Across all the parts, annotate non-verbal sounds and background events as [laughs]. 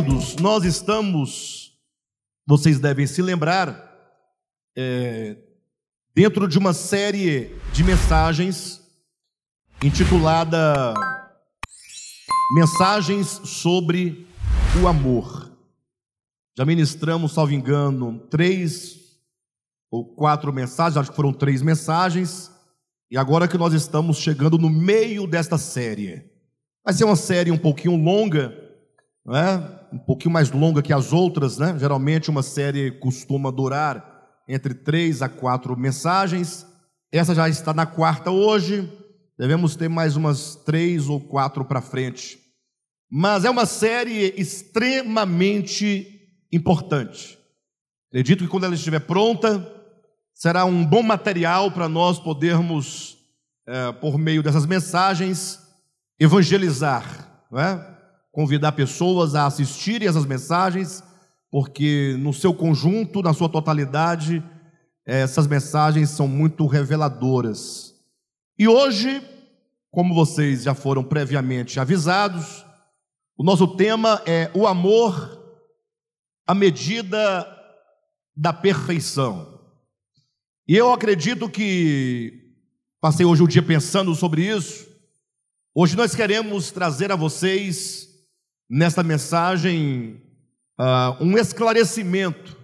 Queridos, nós estamos, vocês devem se lembrar, é, dentro de uma série de mensagens intitulada Mensagens sobre o Amor. Já ministramos, salvo engano, três ou quatro mensagens, acho que foram três mensagens, e agora que nós estamos chegando no meio desta série. Vai ser uma série um pouquinho longa, não é? um pouquinho mais longa que as outras, né? Geralmente uma série costuma durar entre três a quatro mensagens. Essa já está na quarta hoje. Devemos ter mais umas três ou quatro para frente. Mas é uma série extremamente importante. Acredito que quando ela estiver pronta, será um bom material para nós podermos, é, por meio dessas mensagens, evangelizar, não é? Convidar pessoas a assistirem essas mensagens, porque no seu conjunto, na sua totalidade, essas mensagens são muito reveladoras. E hoje, como vocês já foram previamente avisados, o nosso tema é o amor à medida da perfeição. E eu acredito que passei hoje o dia pensando sobre isso. Hoje nós queremos trazer a vocês nesta mensagem uh, um esclarecimento,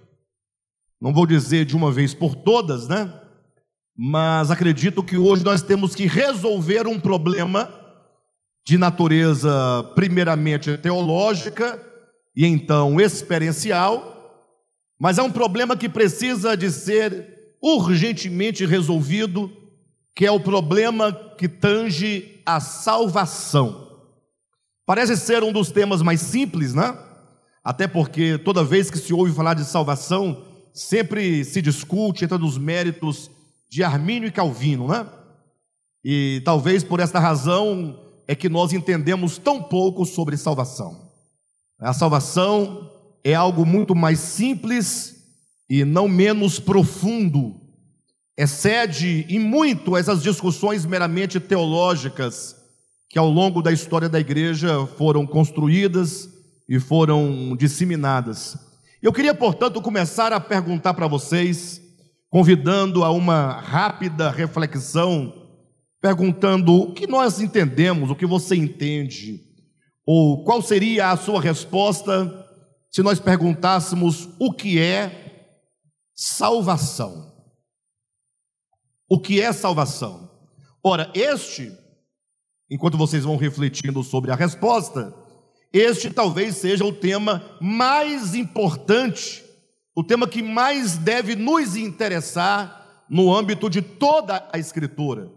não vou dizer de uma vez por todas, né? Mas acredito que hoje nós temos que resolver um problema de natureza, primeiramente teológica e então experiencial, mas é um problema que precisa de ser urgentemente resolvido, que é o problema que tange a salvação. Parece ser um dos temas mais simples, né? Até porque toda vez que se ouve falar de salvação, sempre se discute entre os méritos de Armínio e Calvino, né? E talvez por esta razão é que nós entendemos tão pouco sobre salvação. A salvação é algo muito mais simples e não menos profundo. Excede em muito essas discussões meramente teológicas que ao longo da história da igreja foram construídas e foram disseminadas. Eu queria, portanto, começar a perguntar para vocês, convidando a uma rápida reflexão, perguntando o que nós entendemos, o que você entende, ou qual seria a sua resposta se nós perguntássemos o que é salvação. O que é salvação? Ora, este enquanto vocês vão refletindo sobre a resposta, este talvez seja o tema mais importante, o tema que mais deve nos interessar no âmbito de toda a Escritura.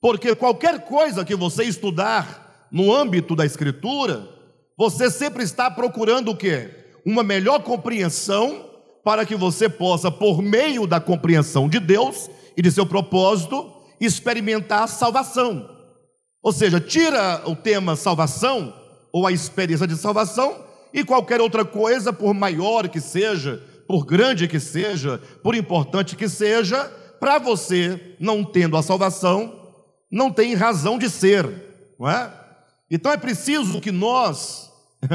Porque qualquer coisa que você estudar no âmbito da Escritura, você sempre está procurando o quê? Uma melhor compreensão para que você possa, por meio da compreensão de Deus e de seu propósito, experimentar a salvação. Ou seja, tira o tema salvação ou a experiência de salvação e qualquer outra coisa, por maior que seja, por grande que seja, por importante que seja, para você, não tendo a salvação, não tem razão de ser, não é? Então é preciso que nós, [laughs]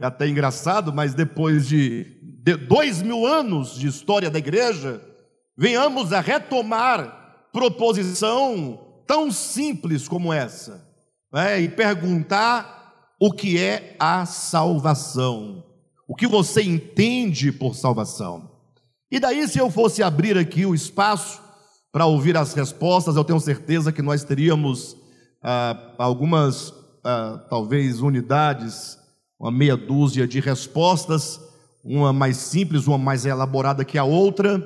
é até engraçado, mas depois de dois mil anos de história da igreja, venhamos a retomar proposição tão simples como essa, né? e perguntar o que é a salvação, o que você entende por salvação. E daí, se eu fosse abrir aqui o espaço para ouvir as respostas, eu tenho certeza que nós teríamos ah, algumas, ah, talvez, unidades, uma meia dúzia de respostas, uma mais simples, uma mais elaborada que a outra,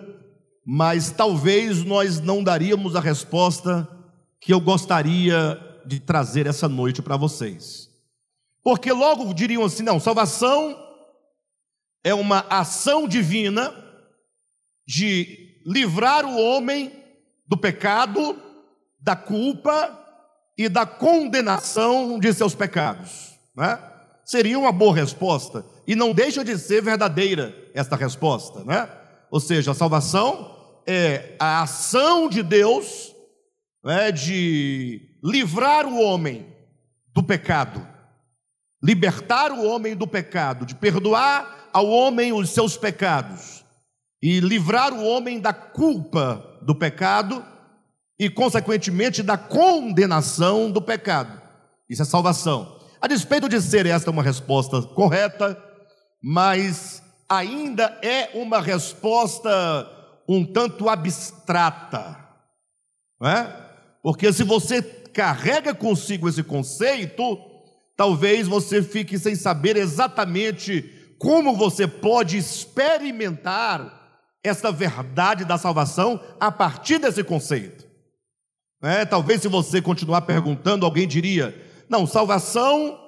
mas talvez nós não daríamos a resposta que eu gostaria de trazer essa noite para vocês. Porque logo diriam assim: não, salvação é uma ação divina de livrar o homem do pecado, da culpa e da condenação de seus pecados. Né? Seria uma boa resposta, e não deixa de ser verdadeira esta resposta. Né? Ou seja, a salvação é a ação de Deus é, de livrar o homem do pecado, libertar o homem do pecado, de perdoar ao homem os seus pecados e livrar o homem da culpa do pecado e, consequentemente, da condenação do pecado. Isso é salvação. A despeito de ser esta uma resposta correta, mas ainda é uma resposta um tanto abstrata, não é? Porque se você carrega consigo esse conceito, talvez você fique sem saber exatamente como você pode experimentar essa verdade da salvação a partir desse conceito. É, talvez se você continuar perguntando, alguém diria: não, salvação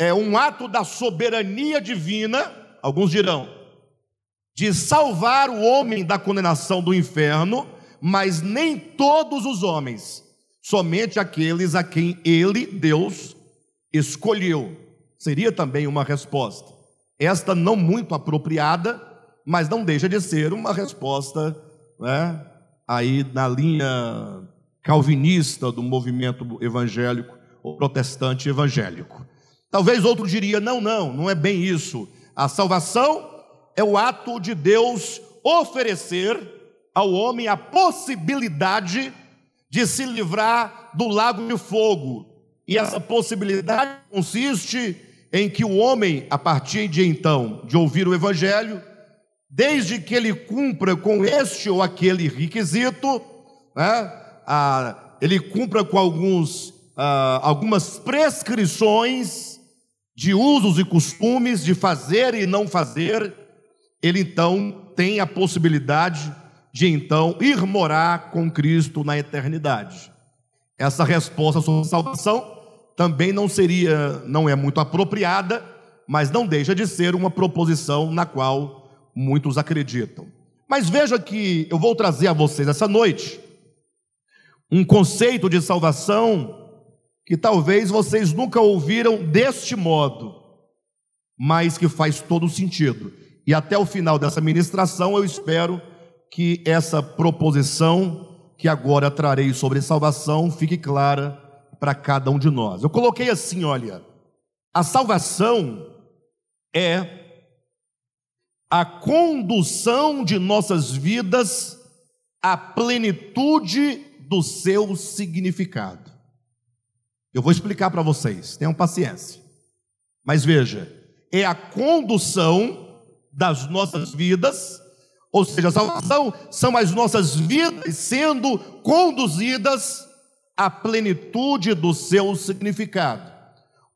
é um ato da soberania divina, alguns dirão, de salvar o homem da condenação do inferno, mas nem todos os homens, somente aqueles a quem ele, Deus, escolheu. Seria também uma resposta. Esta não muito apropriada, mas não deixa de ser uma resposta, né, aí na linha calvinista do movimento evangélico ou protestante evangélico. Talvez outro diria: não, não, não é bem isso. A salvação é o ato de Deus oferecer ao homem a possibilidade de se livrar do lago de fogo. E essa possibilidade consiste em que o homem, a partir de então, de ouvir o evangelho, desde que ele cumpra com este ou aquele requisito, né, ah, ele cumpra com alguns, ah, algumas prescrições de usos e costumes, de fazer e não fazer, ele então tem a possibilidade de então ir morar com Cristo na eternidade. Essa resposta sobre salvação também não seria, não é muito apropriada, mas não deixa de ser uma proposição na qual muitos acreditam. Mas veja que eu vou trazer a vocês essa noite um conceito de salvação que talvez vocês nunca ouviram deste modo, mas que faz todo sentido. E até o final dessa ministração eu espero que essa proposição que agora trarei sobre salvação fique clara para cada um de nós. Eu coloquei assim, olha, a salvação é a condução de nossas vidas à plenitude do seu significado. Eu vou explicar para vocês, tenham paciência. Mas veja, é a condução das nossas vidas, ou seja, a salvação são as nossas vidas sendo conduzidas à plenitude do seu significado.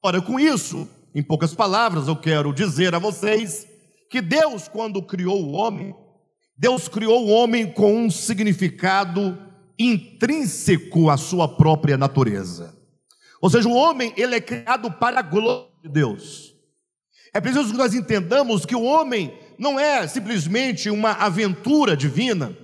Ora, com isso, em poucas palavras, eu quero dizer a vocês que Deus, quando criou o homem, Deus criou o homem com um significado intrínseco à sua própria natureza. Ou seja, o homem ele é criado para a glória de Deus. É preciso que nós entendamos que o homem não é simplesmente uma aventura divina.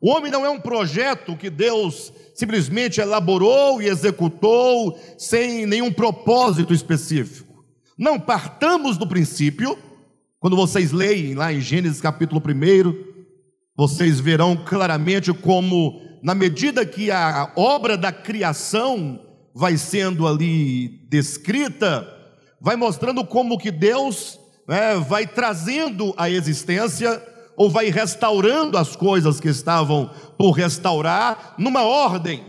O homem não é um projeto que Deus simplesmente elaborou e executou sem nenhum propósito específico. Não partamos do princípio, quando vocês leem lá em Gênesis capítulo 1, vocês verão claramente como, na medida que a obra da criação vai sendo ali descrita, vai mostrando como que Deus né, vai trazendo a existência ou vai restaurando as coisas que estavam por restaurar numa ordem,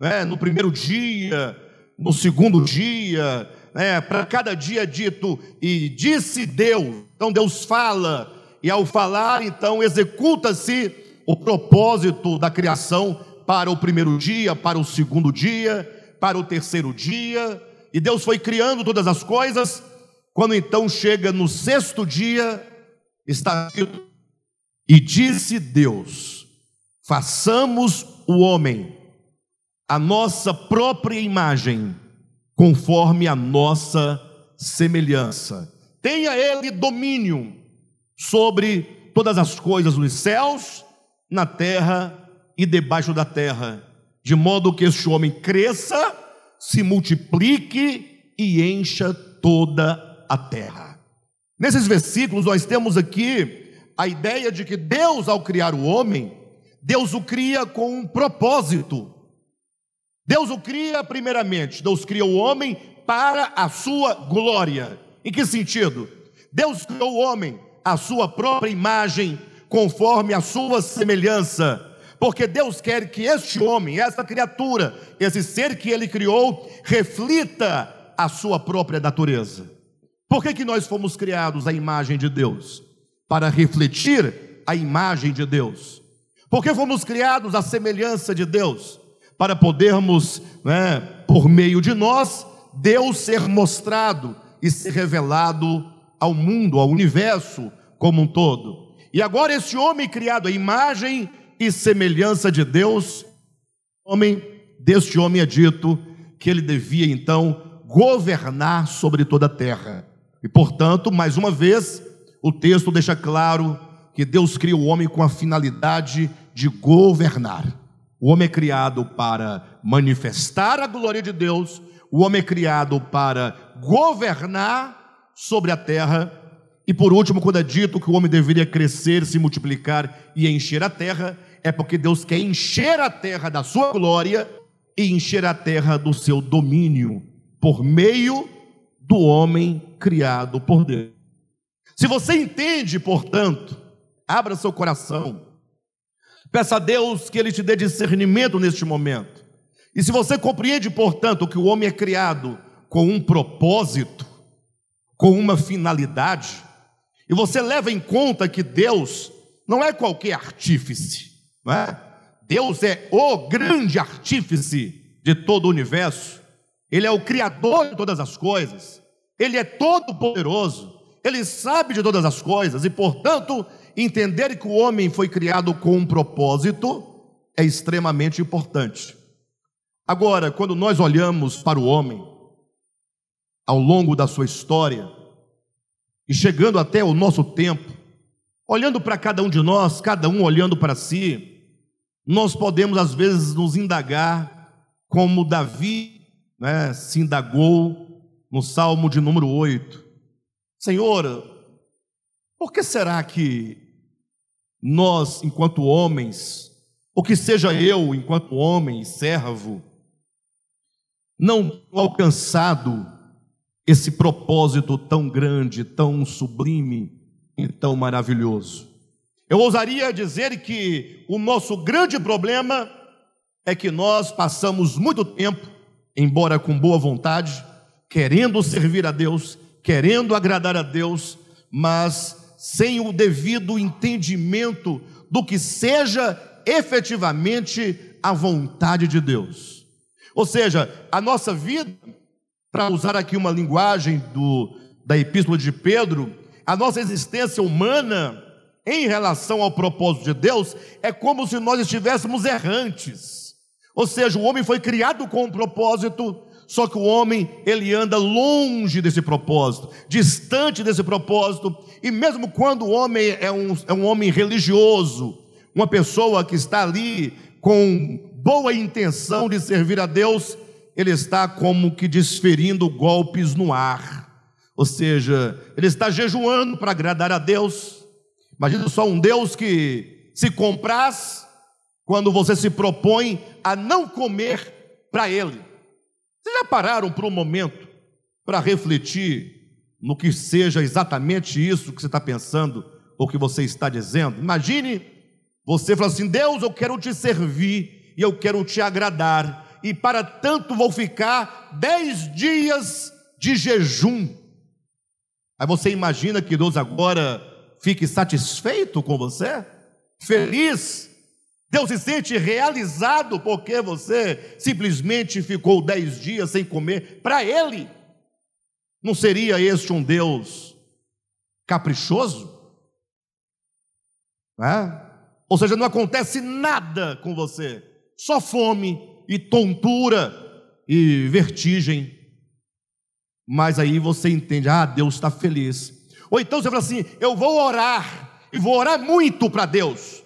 né, no primeiro dia, no segundo dia, né, para cada dia dito e disse Deus. Então Deus fala e ao falar então executa-se o propósito da criação para o primeiro dia, para o segundo dia, para o terceiro dia, e Deus foi criando todas as coisas. Quando então chega no sexto dia, está E disse Deus: façamos o homem a nossa própria imagem, conforme a nossa semelhança. Tenha ele domínio sobre todas as coisas nos céus, na terra e debaixo da terra, de modo que este homem cresça se multiplique e encha toda a terra. Nesses versículos, nós temos aqui a ideia de que Deus, ao criar o homem, Deus o cria com um propósito. Deus o cria, primeiramente, Deus cria o homem para a sua glória. Em que sentido? Deus criou o homem à sua própria imagem, conforme a sua semelhança. Porque Deus quer que este homem, essa criatura, esse ser que ele criou, reflita a sua própria natureza. Por que, que nós fomos criados à imagem de Deus? Para refletir a imagem de Deus. Porque fomos criados à semelhança de Deus, para podermos, né, por meio de nós, Deus ser mostrado e ser revelado ao mundo, ao universo como um todo. E agora, esse homem criado à imagem e semelhança de Deus, homem, deste homem é dito que ele devia então governar sobre toda a terra. E portanto, mais uma vez, o texto deixa claro que Deus cria o homem com a finalidade de governar. O homem é criado para manifestar a glória de Deus, o homem é criado para governar sobre a terra. E por último, quando é dito que o homem deveria crescer, se multiplicar e encher a terra, é porque Deus quer encher a terra da sua glória e encher a terra do seu domínio por meio do homem criado por Deus. Se você entende, portanto, abra seu coração, peça a Deus que Ele te dê discernimento neste momento. E se você compreende, portanto, que o homem é criado com um propósito, com uma finalidade, e você leva em conta que Deus não é qualquer artífice, não é? Deus é o grande artífice de todo o universo, Ele é o Criador de todas as coisas, Ele é todo poderoso, Ele sabe de todas as coisas, e portanto, entender que o homem foi criado com um propósito é extremamente importante. Agora, quando nós olhamos para o homem, ao longo da sua história, e chegando até o nosso tempo, olhando para cada um de nós, cada um olhando para si, nós podemos às vezes nos indagar, como Davi né, se indagou no Salmo de número 8: Senhor, por que será que nós, enquanto homens, ou que seja eu, enquanto homem, servo, não alcançado esse propósito tão grande, tão sublime e tão maravilhoso? Eu ousaria dizer que o nosso grande problema é que nós passamos muito tempo, embora com boa vontade, querendo servir a Deus, querendo agradar a Deus, mas sem o devido entendimento do que seja efetivamente a vontade de Deus. Ou seja, a nossa vida, para usar aqui uma linguagem do, da epístola de Pedro, a nossa existência humana em relação ao propósito de Deus, é como se nós estivéssemos errantes. Ou seja, o homem foi criado com um propósito, só que o homem, ele anda longe desse propósito, distante desse propósito, e mesmo quando o homem é um, é um homem religioso, uma pessoa que está ali com boa intenção de servir a Deus, ele está como que desferindo golpes no ar. Ou seja, ele está jejuando para agradar a Deus, Imagina só um Deus que se compraz quando você se propõe a não comer para Ele. Vocês já pararam por um momento para refletir no que seja exatamente isso que você está pensando ou que você está dizendo? Imagine você falar assim: Deus, eu quero te servir e eu quero te agradar, e para tanto vou ficar dez dias de jejum. Aí você imagina que Deus agora fique satisfeito com você, feliz. Deus se sente realizado porque você simplesmente ficou dez dias sem comer para Ele. Não seria este um Deus caprichoso? É? Ou seja, não acontece nada com você, só fome e tontura e vertigem. Mas aí você entende, ah, Deus está feliz ou então você fala assim: eu vou orar, e vou orar muito para Deus,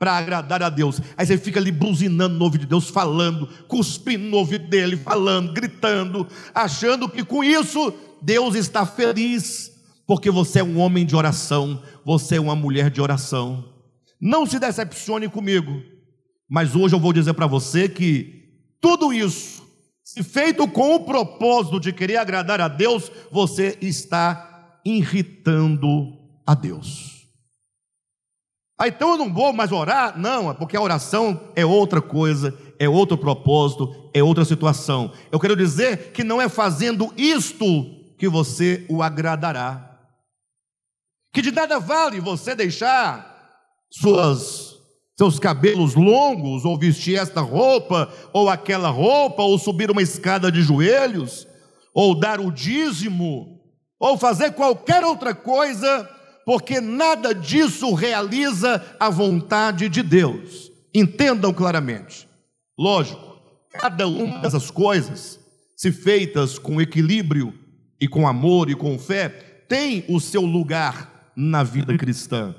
para agradar a Deus. Aí você fica ali buzinando no ouvido de Deus, falando, cuspindo no ouvido dele, falando, gritando, achando que com isso Deus está feliz, porque você é um homem de oração, você é uma mulher de oração. Não se decepcione comigo, mas hoje eu vou dizer para você que tudo isso Se feito com o propósito de querer agradar a Deus, você está irritando a Deus. Ah, então eu não vou mais orar? Não, é porque a oração é outra coisa, é outro propósito, é outra situação. Eu quero dizer que não é fazendo isto que você o agradará. Que de nada vale você deixar suas seus cabelos longos, ou vestir esta roupa, ou aquela roupa, ou subir uma escada de joelhos, ou dar o dízimo, ou fazer qualquer outra coisa, porque nada disso realiza a vontade de Deus. Entendam claramente. Lógico, cada uma dessas coisas, se feitas com equilíbrio e com amor e com fé, tem o seu lugar na vida cristã.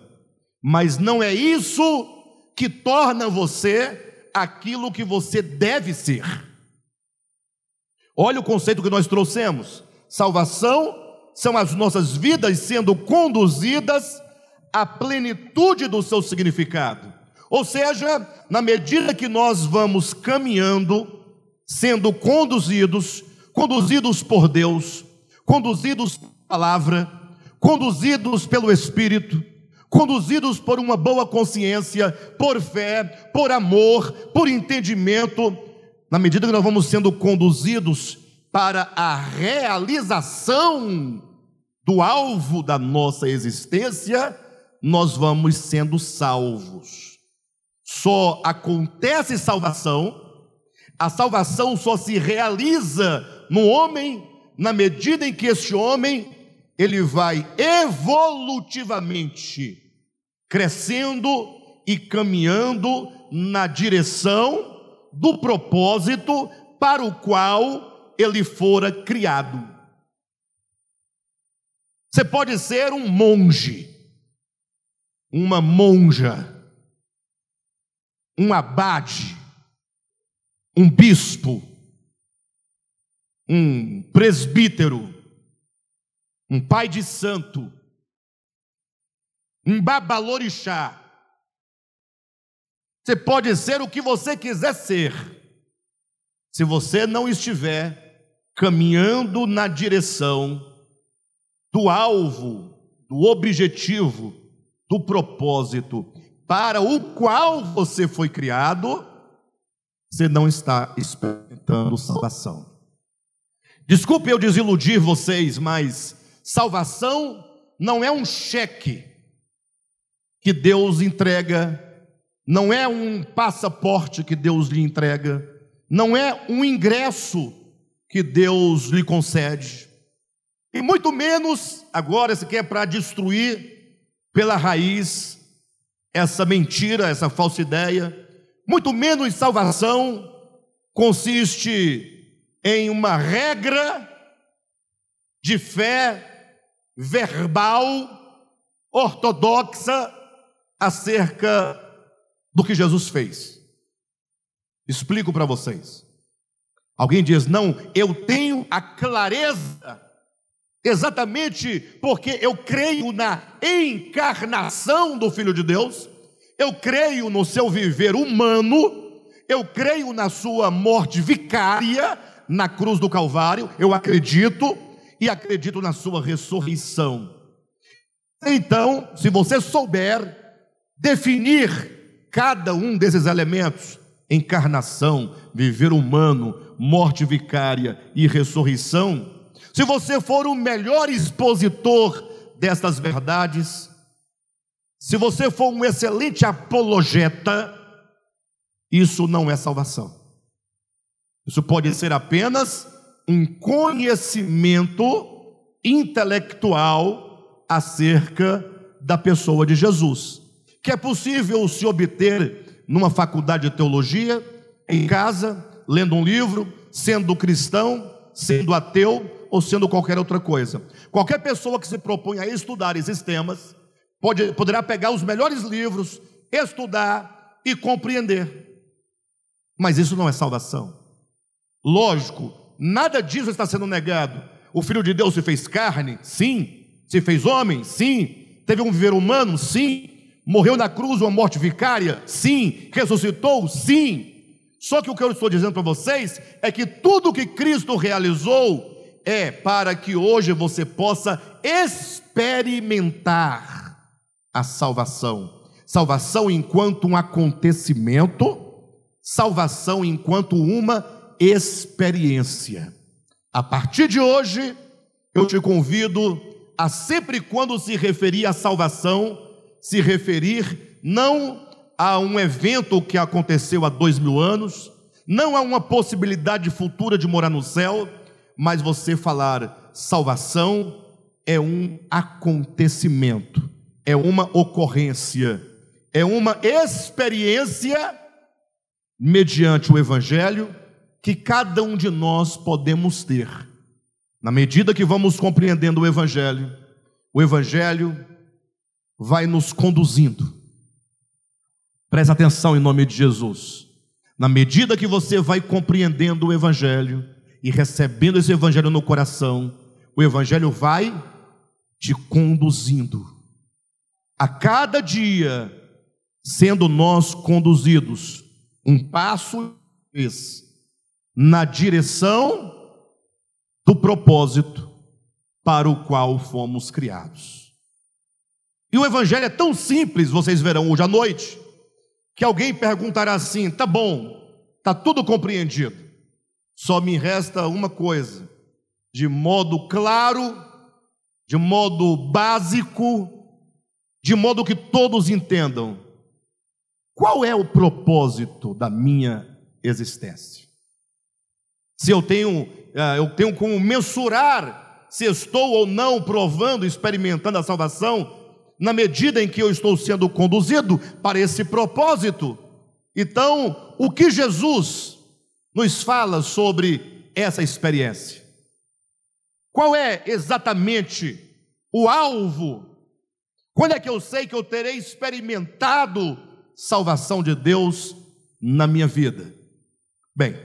Mas não é isso que torna você aquilo que você deve ser. Olha o conceito que nós trouxemos: salvação são as nossas vidas sendo conduzidas à plenitude do seu significado. Ou seja, na medida que nós vamos caminhando, sendo conduzidos, conduzidos por Deus, conduzidos pela palavra, conduzidos pelo Espírito, conduzidos por uma boa consciência, por fé, por amor, por entendimento, na medida que nós vamos sendo conduzidos para a realização do alvo da nossa existência, nós vamos sendo salvos. Só acontece salvação, a salvação só se realiza no homem na medida em que esse homem ele vai evolutivamente crescendo e caminhando na direção do propósito para o qual ele fora criado. Você pode ser um monge, uma monja, um abade, um bispo, um presbítero, um pai de santo, um babalorixá. Você pode ser o que você quiser ser, se você não estiver caminhando na direção do alvo, do objetivo, do propósito para o qual você foi criado, você não está experimentando salvação. Desculpe eu desiludir vocês, mas salvação não é um cheque que Deus entrega, não é um passaporte que Deus lhe entrega, não é um ingresso que Deus lhe concede, e muito menos, agora, se quer para destruir pela raiz essa mentira, essa falsa ideia, muito menos salvação consiste em uma regra de fé verbal ortodoxa acerca do que Jesus fez. Explico para vocês. Alguém diz: "Não, eu tenho a clareza Exatamente porque eu creio na encarnação do Filho de Deus, eu creio no seu viver humano, eu creio na sua morte vicária na cruz do Calvário, eu acredito e acredito na sua ressurreição. Então, se você souber definir cada um desses elementos, encarnação, viver humano, morte vicária e ressurreição, se você for o melhor expositor destas verdades, se você for um excelente apologeta, isso não é salvação. Isso pode ser apenas um conhecimento intelectual acerca da pessoa de Jesus, que é possível se obter numa faculdade de teologia, em casa, lendo um livro, sendo cristão, sendo ateu, ou sendo qualquer outra coisa. Qualquer pessoa que se propõe a estudar esses temas pode, poderá pegar os melhores livros, estudar e compreender. Mas isso não é salvação. Lógico, nada disso está sendo negado. O Filho de Deus se fez carne? Sim. Se fez homem? Sim. Teve um viver humano? Sim. Morreu na cruz uma morte vicária? Sim. Ressuscitou? Sim. Só que o que eu estou dizendo para vocês é que tudo que Cristo realizou é para que hoje você possa experimentar a salvação. Salvação enquanto um acontecimento, salvação enquanto uma experiência. A partir de hoje, eu te convido a sempre quando se referir à salvação, se referir não a um evento que aconteceu há dois mil anos, não a uma possibilidade futura de morar no céu, mas você falar salvação é um acontecimento, é uma ocorrência, é uma experiência mediante o Evangelho que cada um de nós podemos ter. Na medida que vamos compreendendo o Evangelho, o Evangelho vai nos conduzindo Preste atenção em nome de Jesus. Na medida que você vai compreendendo o Evangelho e recebendo esse Evangelho no coração, o Evangelho vai te conduzindo. A cada dia, sendo nós conduzidos um passo na direção do propósito para o qual fomos criados. E o Evangelho é tão simples, vocês verão hoje à noite que alguém perguntará assim: tá bom, tá tudo compreendido, só me resta uma coisa, de modo claro, de modo básico, de modo que todos entendam, qual é o propósito da minha existência? Se eu tenho, eh, eu tenho como mensurar se estou ou não provando, experimentando a salvação, na medida em que eu estou sendo conduzido para esse propósito. Então, o que Jesus nos fala sobre essa experiência? Qual é exatamente o alvo? Quando é que eu sei que eu terei experimentado salvação de Deus na minha vida? Bem,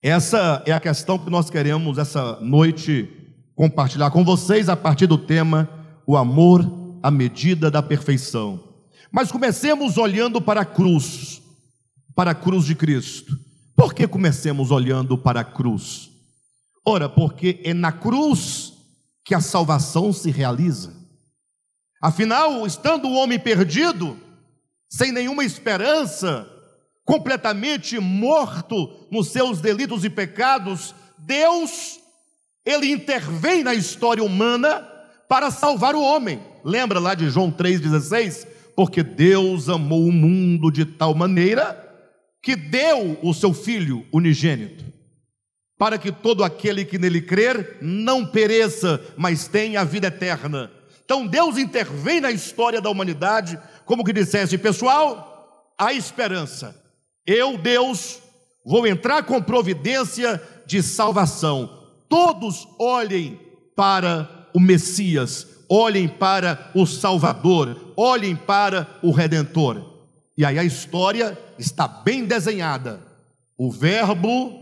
essa é a questão que nós queremos essa noite compartilhar com vocês a partir do tema o amor a medida da perfeição. Mas comecemos olhando para a cruz, para a cruz de Cristo. Por que comecemos olhando para a cruz? Ora, porque é na cruz que a salvação se realiza. Afinal, estando o homem perdido, sem nenhuma esperança, completamente morto nos seus delitos e pecados, Deus, ele intervém na história humana para salvar o homem. Lembra lá de João 3,16? Porque Deus amou o mundo de tal maneira que deu o seu Filho unigênito, para que todo aquele que nele crer não pereça, mas tenha a vida eterna. Então Deus intervém na história da humanidade, como que dissesse, pessoal, há esperança. Eu, Deus, vou entrar com providência de salvação. Todos olhem para o Messias, olhem para o Salvador, olhem para o Redentor. E aí a história está bem desenhada. O Verbo,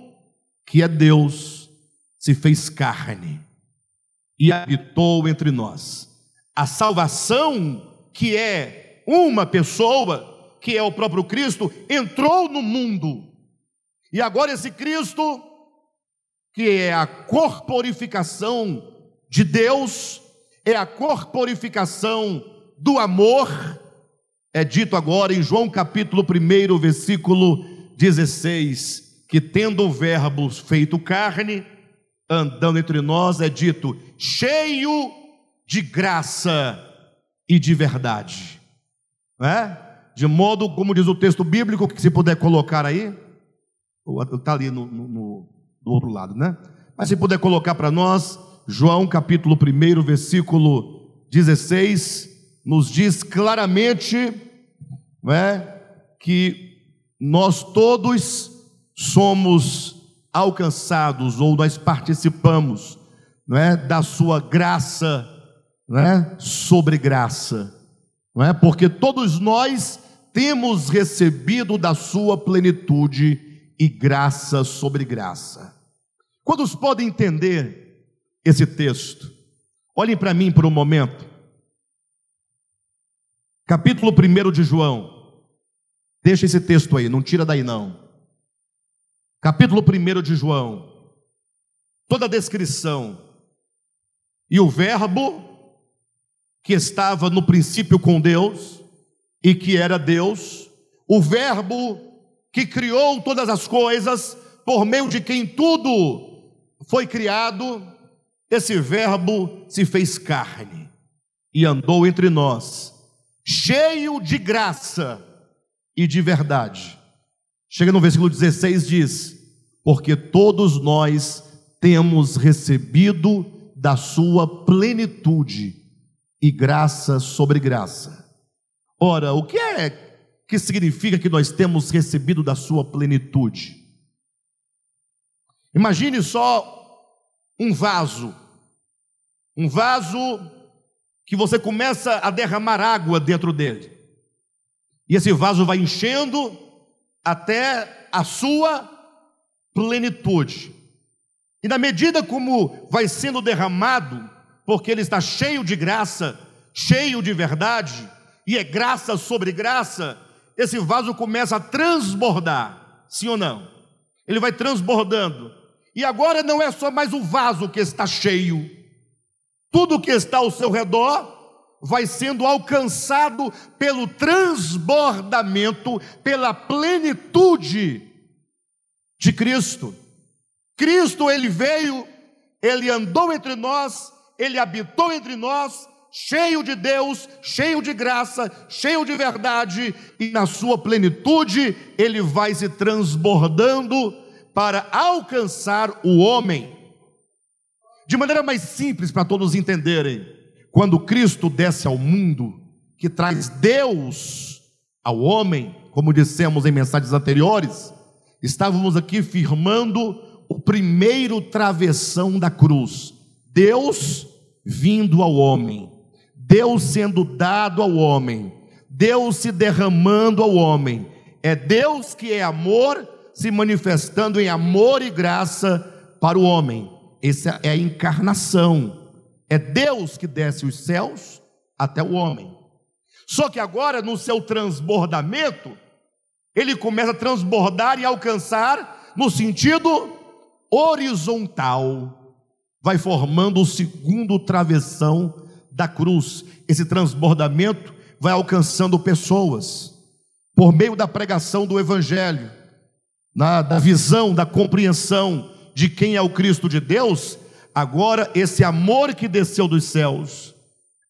que é Deus, se fez carne e habitou entre nós. A salvação, que é uma pessoa, que é o próprio Cristo, entrou no mundo. E agora esse Cristo, que é a corporificação de Deus, é a corporificação do amor, é dito agora em João capítulo 1, versículo 16, que tendo o Verbo feito carne, andando entre nós, é dito, cheio de graça e de verdade, não é? De modo, como diz o texto bíblico, que se puder colocar aí, está ali no, no, no, do outro lado, né? Mas se puder colocar para nós, João capítulo 1, versículo 16, nos diz claramente é, que nós todos somos alcançados ou nós participamos não é, da sua graça não é, sobre graça, não é? porque todos nós temos recebido da sua plenitude e graça sobre graça. Quantos podem entender esse texto. Olhem para mim por um momento. Capítulo 1 de João. Deixa esse texto aí, não tira daí não. capítulo 1 de João, toda a descrição. E o Verbo, que estava no princípio com Deus, e que era Deus, o Verbo que criou todas as coisas, por meio de quem tudo foi criado, esse Verbo se fez carne e andou entre nós, cheio de graça e de verdade. Chega no versículo 16, diz: Porque todos nós temos recebido da sua plenitude e graça sobre graça. Ora, o que é que significa que nós temos recebido da sua plenitude? Imagine só um vaso, um vaso que você começa a derramar água dentro dele, e esse vaso vai enchendo até a sua plenitude. E na medida como vai sendo derramado, porque ele está cheio de graça, cheio de verdade, e é graça sobre graça, esse vaso começa a transbordar, sim ou não? Ele vai transbordando. E agora não é só mais o vaso que está cheio, tudo que está ao seu redor vai sendo alcançado pelo transbordamento, pela plenitude de Cristo. Cristo, ele veio, ele andou entre nós, ele habitou entre nós, cheio de Deus, cheio de graça, cheio de verdade, e na sua plenitude ele vai se transbordando para alcançar o homem. De maneira mais simples para todos entenderem, quando Cristo desce ao mundo, que traz Deus ao homem, como dissemos em mensagens anteriores, estávamos aqui firmando o primeiro travessão da cruz. Deus vindo ao homem. Deus sendo dado ao homem, Deus se derramando ao homem. É Deus que é amor se manifestando em amor e graça para o homem. Essa é a encarnação. É Deus que desce os céus até o homem. Só que agora, no seu transbordamento, ele começa a transbordar e alcançar no sentido horizontal. Vai formando o segundo travessão da cruz, esse transbordamento vai alcançando pessoas, por meio da pregação do Evangelho, na, da visão, da compreensão de quem é o Cristo de Deus, agora esse amor que desceu dos céus,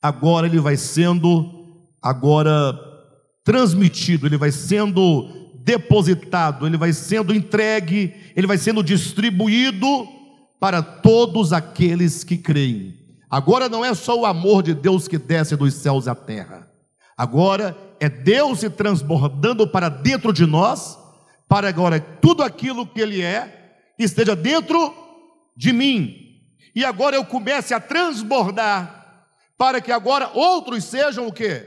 agora ele vai sendo agora transmitido, ele vai sendo depositado, ele vai sendo entregue, ele vai sendo distribuído para todos aqueles que creem. Agora não é só o amor de Deus que desce dos céus à terra. Agora é Deus se transbordando para dentro de nós, para agora tudo aquilo que Ele é esteja dentro de mim. E agora eu comece a transbordar, para que agora outros sejam o que?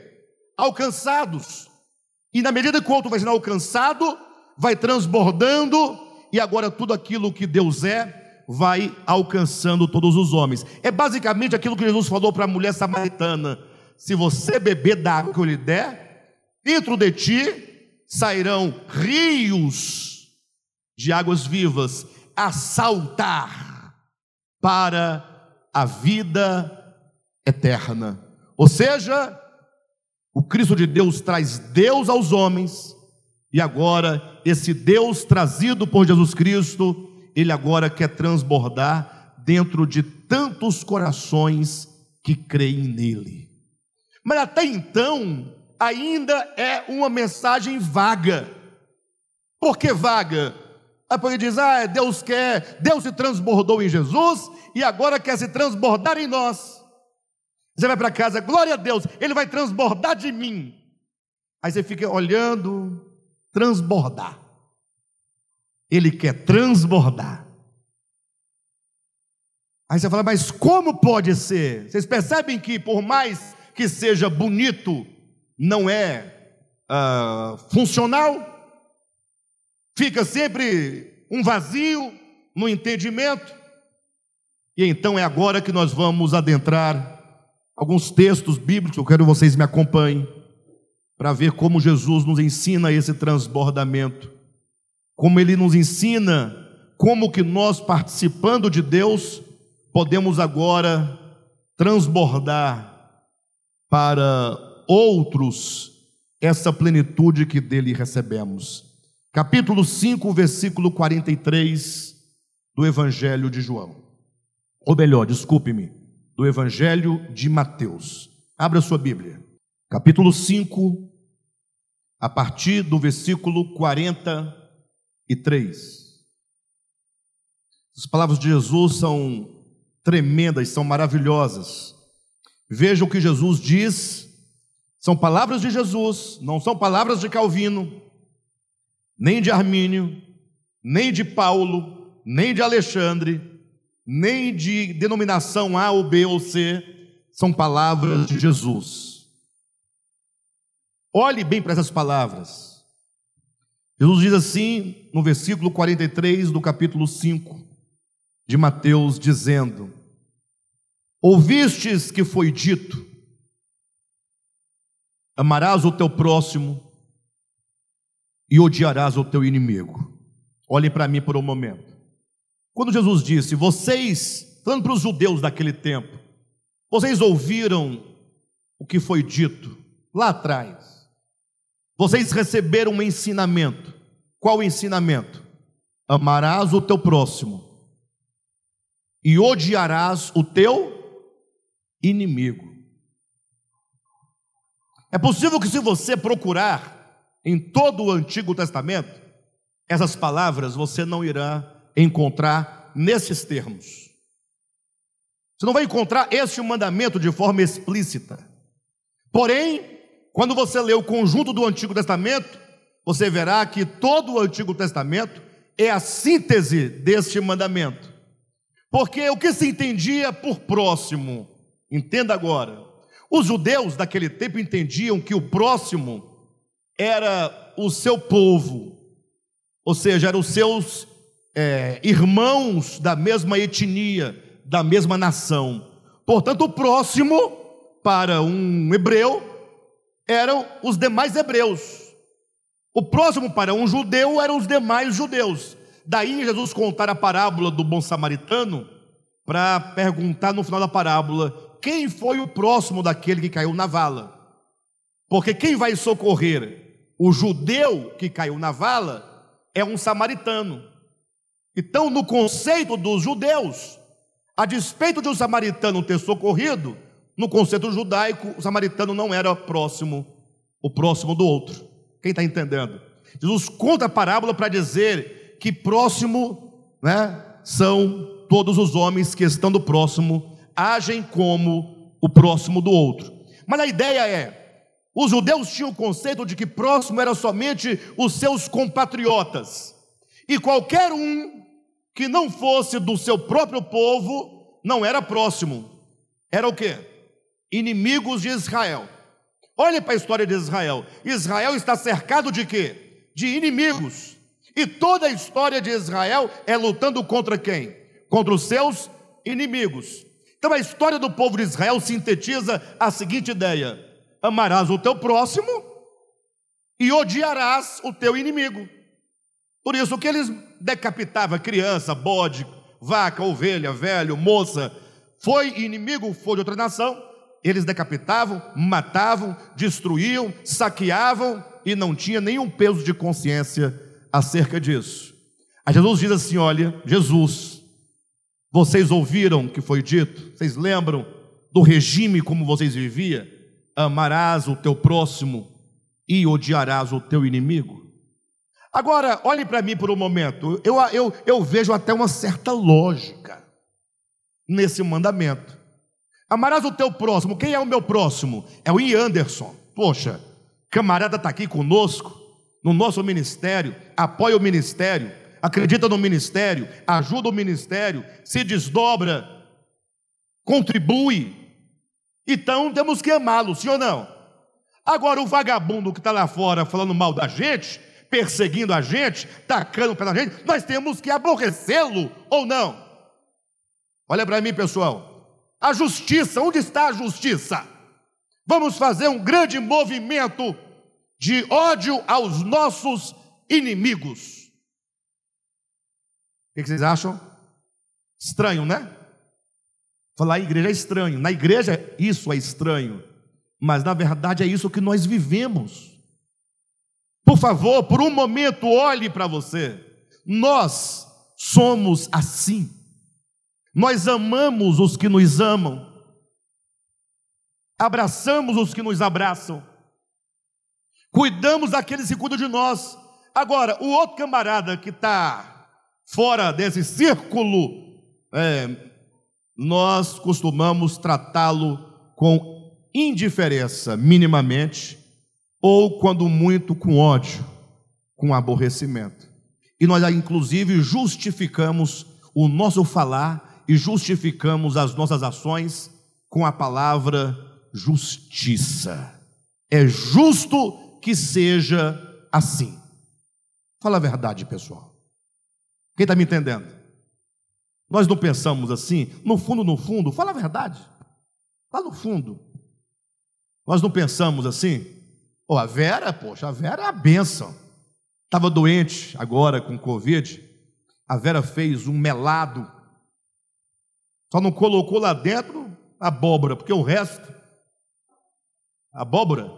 Alcançados. E na medida que o outro vai sendo alcançado, vai transbordando, e agora tudo aquilo que Deus é, vai alcançando todos os homens. É basicamente aquilo que Jesus falou para a mulher samaritana: se você beber da água que eu lhe der, dentro de ti sairão rios de águas vivas a saltar para a vida eterna. Ou seja, o Cristo de Deus traz Deus aos homens, e agora esse Deus trazido por Jesus Cristo ele agora quer transbordar dentro de tantos corações que creem nele. Mas até então, ainda é uma mensagem vaga. Por que vaga? É porque diz, ah, Deus quer, Deus se transbordou em Jesus e agora quer se transbordar em nós. Você vai para casa, glória a Deus, Ele vai transbordar de mim. Aí você fica olhando, transbordar. Ele quer transbordar. Aí você fala, mas como pode ser? Vocês percebem que, por mais que seja bonito, não é uh, funcional? Fica sempre um vazio no entendimento. E então é agora que nós vamos adentrar alguns textos bíblicos, eu quero que vocês me acompanhem, para ver como Jesus nos ensina esse transbordamento. como ele nos ensina como que nós participando de Deus podemos agora transbordar para outros essa plenitude que dele recebemos. Capítulo 5, versículo 43 do Evangelho de João. Ou melhor, desculpe-me, do Evangelho de Mateus. Abra sua Bíblia. Capítulo 5, a partir do versículo 43. As palavras de Jesus são tremendas, são maravilhosas. Veja o que Jesus diz são palavras de Jesus, não são palavras de Calvino, nem de Armínio, nem de Paulo, nem de Alexandre, nem de denominação A ou B ou C, são palavras de Jesus. Olhe bem para essas palavras. Jesus diz assim no versículo 43 do capítulo 5 de Mateus, dizendo: Ouvistes que foi dito, Amarás o teu próximo e odiarás o teu inimigo. Olhem para mim por um momento. Quando Jesus disse: Vocês, falando para os judeus daquele tempo, vocês ouviram o que foi dito lá atrás. Vocês receberam um ensinamento. Qual ensinamento? Amarás o teu próximo e odiarás o teu inimigo. É possível que, se você procurar em todo o Antigo Testamento, essas palavras você não irá encontrar nesses termos. Você não vai encontrar este mandamento de forma explícita. Porém, quando você lê o conjunto do Antigo Testamento, você verá que todo o Antigo Testamento é a síntese deste mandamento. Porque o que se entendia por próximo, entenda agora, os judeus daquele tempo entendiam que o próximo era o seu povo, ou seja, eram os seus é, irmãos da mesma etnia, da mesma nação. Portanto, o próximo para um hebreu eram os demais hebreus. O próximo para um judeu eram os demais judeus. Daí Jesus contar a parábola do bom samaritano para perguntar no final da parábola quem foi o próximo daquele que caiu na vala. Porque quem vai socorrer o judeu que caiu na vala é um samaritano. Então, no conceito dos judeus, a despeito de um samaritano ter socorrido, no conceito judaico, o samaritano não era próximo, o próximo do outro. Quem está entendendo? Jesus conta a parábola para dizer que próximo né, são todos os homens que estando próximo agem como o próximo do outro. Mas a ideia é: os judeus tinham o conceito de que próximo era somente os seus compatriotas, e qualquer um que não fosse do seu próprio povo não era próximo. Era o que? Inimigos de Israel. Olhe para a história de Israel. Israel está cercado de quê? De inimigos. E toda a história de Israel é lutando contra quem? Contra os seus inimigos. Então a história do povo de Israel sintetiza a seguinte ideia: amarás o teu próximo e odiarás o teu inimigo. Por isso que eles decapitavam criança, bode, vaca, ovelha, velho, moça, foi inimigo, foi de outra nação, eles decapitavam, matavam, destruíam, saqueavam e não tinha nenhum peso de consciência acerca disso. Jesus diz assim: olha, Jesus, vocês ouviram o que foi dito? Vocês lembram do regime como vocês viviam? Amarás o teu próximo e odiarás o teu inimigo. Agora, olhe para mim por um momento. Eu, eu, eu vejo até uma certa lógica nesse mandamento. Amarás o teu próximo. Quem é o meu próximo? É o Ian Anderson. Poxa, camarada está aqui conosco, no nosso ministério, apoia o ministério acredita no ministério, ajuda o ministério, se desdobra, contribui. Então temos que amá-lo, sim ou não? Agora, o vagabundo que está lá fora falando mal da gente, perseguindo a gente, tacando pela gente, nós temos que aborrecê-lo ou não? Olha para mim, pessoal. A justiça, onde está a justiça? Vamos fazer um grande movimento de ódio aos nossos inimigos. que vocês acham? Estranho, né? Falar igreja é estranho. Na igreja, isso é estranho. Mas na verdade é isso que nós vivemos. Por favor, por um momento, olhe para você. Nós somos assim. Nós amamos os que nos amam, abraçamos os que nos abraçam, cuidamos daqueles que cuidam de nós. Agora, o outro camarada que está fora desse círculo, é, nós costumamos tratá-lo com indiferença, minimamente, ou quando muito com ódio, com aborrecimento. E nós, inclusive, justificamos o nosso falar e justificamos as nossas ações com a palavra justiça. É justo que seja assim. Fala a verdade, pessoal. Quem está me entendendo? Nós não pensamos assim, no fundo, no fundo, fala a verdade. Lá no fundo. Nós não pensamos assim. Oh, a Vera, poxa, a Vera é a bênção. Estava doente agora com Covid. A Vera fez um melado só não colocou lá dentro abóbora, porque o resto. Abóbora?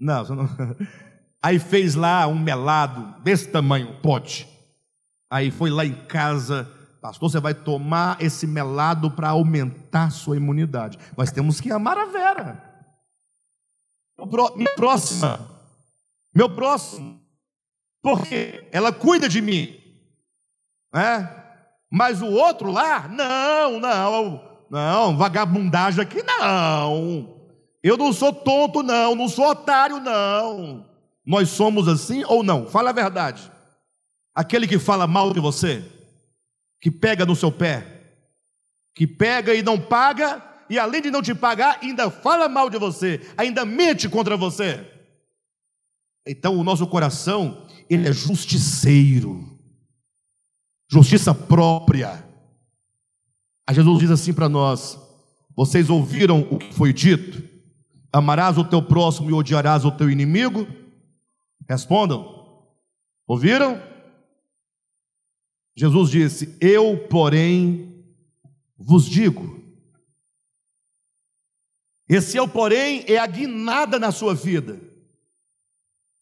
Não, não. [laughs] Aí fez lá um melado desse tamanho, pote. Aí foi lá em casa, pastor, você vai tomar esse melado para aumentar sua imunidade. Nós temos que amar a Vera. Minha próxima, meu próximo, porque ela cuida de mim. É? Mas o outro lá, não, não, não, vagabundagem aqui não. Eu não sou tonto, não, não sou otário, não. Nós somos assim ou não? Fala a verdade. Aquele que fala mal de você, que pega no seu pé, que pega e não paga, e além de não te pagar, ainda fala mal de você, ainda mente contra você. Então o nosso coração, ele é justiceiro justiça própria. A Jesus diz assim para nós: Vocês ouviram o que foi dito? Amarás o teu próximo e odiarás o teu inimigo? Respondam. Ouviram? Jesus disse: Eu, porém, vos digo. Esse eu, porém, é a guinada na sua vida.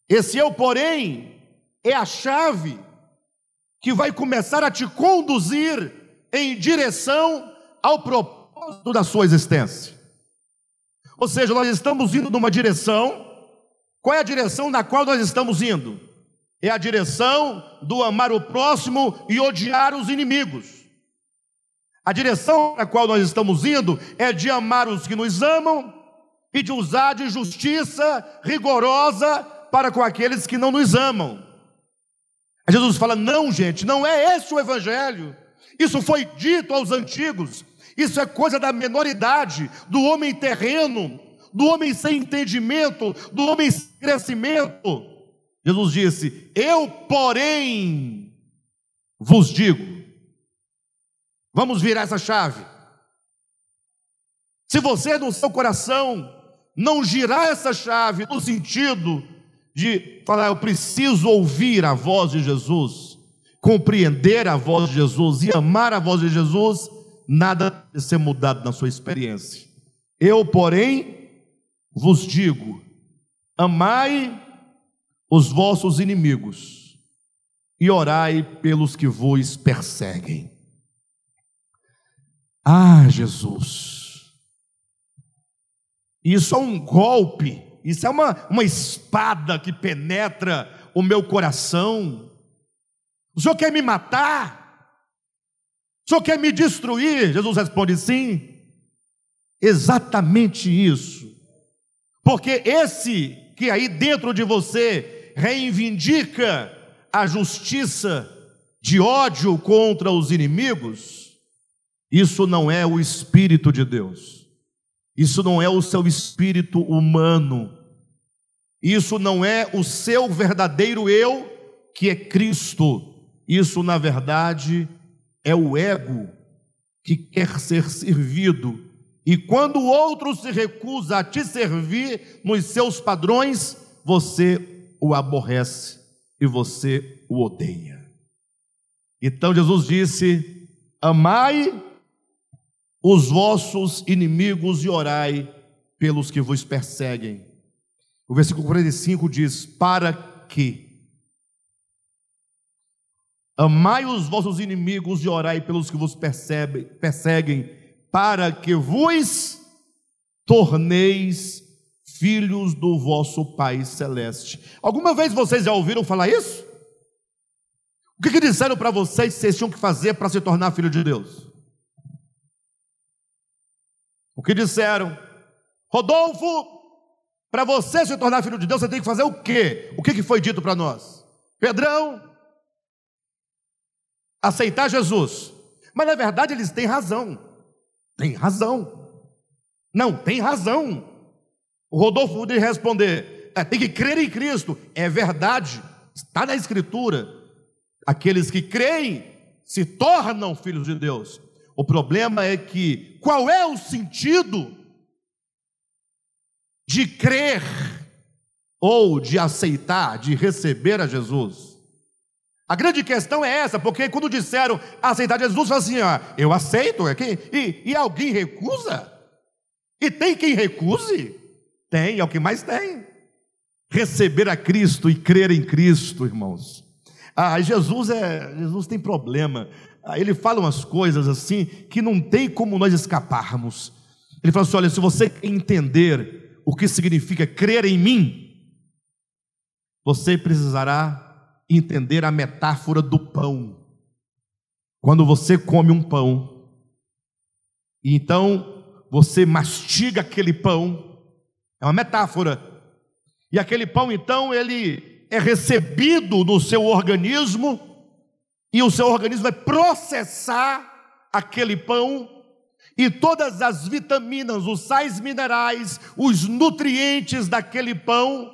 Esse eu, porém, é a chave que vai começar a te conduzir em direção ao propósito da sua existência. Ou seja, nós estamos indo numa direção. Qual é a direção na qual nós estamos indo? É a direção do amar o próximo e odiar os inimigos. A direção na qual nós estamos indo é de amar os que nos amam e de usar de justiça rigorosa para com aqueles que não nos amam. Jesus fala: não, gente, não é esse o Evangelho. Isso foi dito aos antigos. Isso é coisa da menoridade, do homem terreno, do homem sem entendimento, do homem sem crescimento. Jesus disse: Eu, porém, vos digo. Vamos virar essa chave. Se você no seu coração não girar essa chave no sentido de falar, eu preciso ouvir a voz de Jesus, compreender a voz de Jesus e amar a voz de Jesus, nada deve ser mudado na sua experiência. Eu, porém, vos digo: amai os vossos inimigos e orai pelos que vos perseguem. Ah, Jesus, isso é um golpe isso é uma, uma espada que penetra o meu coração. O Senhor quer me matar? O Senhor quer me destruir? Jesus responde sim. Exatamente isso. Porque esse que aí dentro de você reivindica a justiça de ódio contra os inimigos, isso não é o Espírito de Deus. Isso não é o seu espírito humano. Isso não é o seu verdadeiro eu, que é Cristo. Isso, na verdade, é o ego que quer ser servido. E quando o outro se recusa a te servir nos seus padrões, você o aborrece e você o odeia. Então Jesus disse: Amai os vossos inimigos e orai pelos que vos perseguem. O versículo 45 diz: Para que amai os vossos inimigos e orai pelos que vos perseguem, para que vos torneis filhos do vosso Pai Celeste. Alguma vez vocês já ouviram falar isso? O que, que disseram para vocês que vocês tinham que fazer para se tornar filho de Deus? O que disseram? Rodolfo, para você se tornar filho de Deus, você tem que fazer o quê? O que, que foi dito para nós? Pedrão, aceitar Jesus. Mas na verdade eles têm razão. Tem razão. Não, tem razão. O Rodolfo poderia responder: é, tem que crer em Cristo. É verdade, está na Escritura. Aqueles que creem se tornam filhos de Deus. O problema é que qual é o sentido de crer ou de aceitar, de receber a Jesus. A grande questão é essa, porque quando disseram aceitar Jesus, fala assim: ó, eu aceito, é e, e alguém recusa? E tem quem recuse? Tem, é o que mais tem. Receber a Cristo e crer em Cristo, irmãos. Ah, Jesus é, Jesus tem problema. Ah, ele fala umas coisas assim que não tem como nós escaparmos. Ele fala assim: olha, se você entender o que significa crer em mim, você precisará entender a metáfora do pão. Quando você come um pão, então você mastiga aquele pão, é uma metáfora. E aquele pão, então, ele é recebido no seu organismo, e o seu organismo vai processar aquele pão e todas as vitaminas, os sais minerais, os nutrientes daquele pão,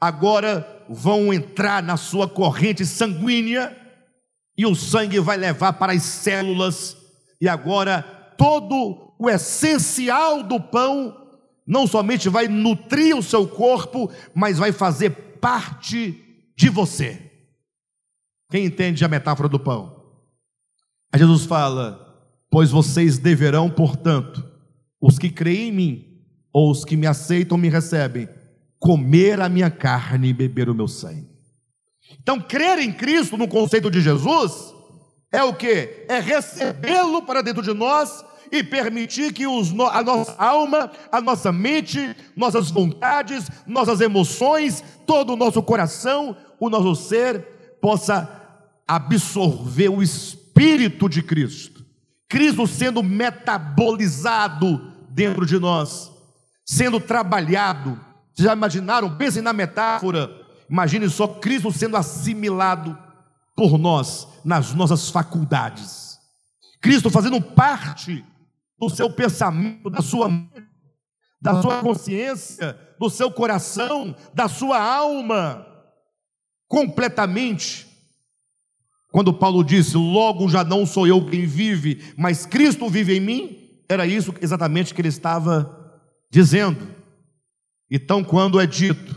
agora vão entrar na sua corrente sanguínea, e o sangue vai levar para as células, e agora todo o essencial do pão não somente vai nutrir o seu corpo, mas vai fazer parte de você. Quem entende a metáfora do pão? Aí Jesus fala: Pois vocês deverão, portanto, os que creem em mim, ou os que me aceitam, me recebem, comer a minha carne e beber o meu sangue. Então, crer em Cristo, no conceito de Jesus, é o que? É recebê-lo para dentro de nós e permitir que os, a nossa alma, a nossa mente, nossas vontades, nossas emoções, todo o nosso coração, o nosso ser, possa absorver o Espírito de Cristo. Cristo sendo metabolizado dentro de nós, sendo trabalhado. Vocês já imaginaram? Pensem na metáfora. Imagine só Cristo sendo assimilado por nós nas nossas faculdades. Cristo fazendo parte do seu pensamento, da sua da sua consciência, do seu coração, da sua alma, completamente quando Paulo disse: Logo já não sou eu quem vive, mas Cristo vive em mim, era isso exatamente que ele estava dizendo. Então, quando é dito: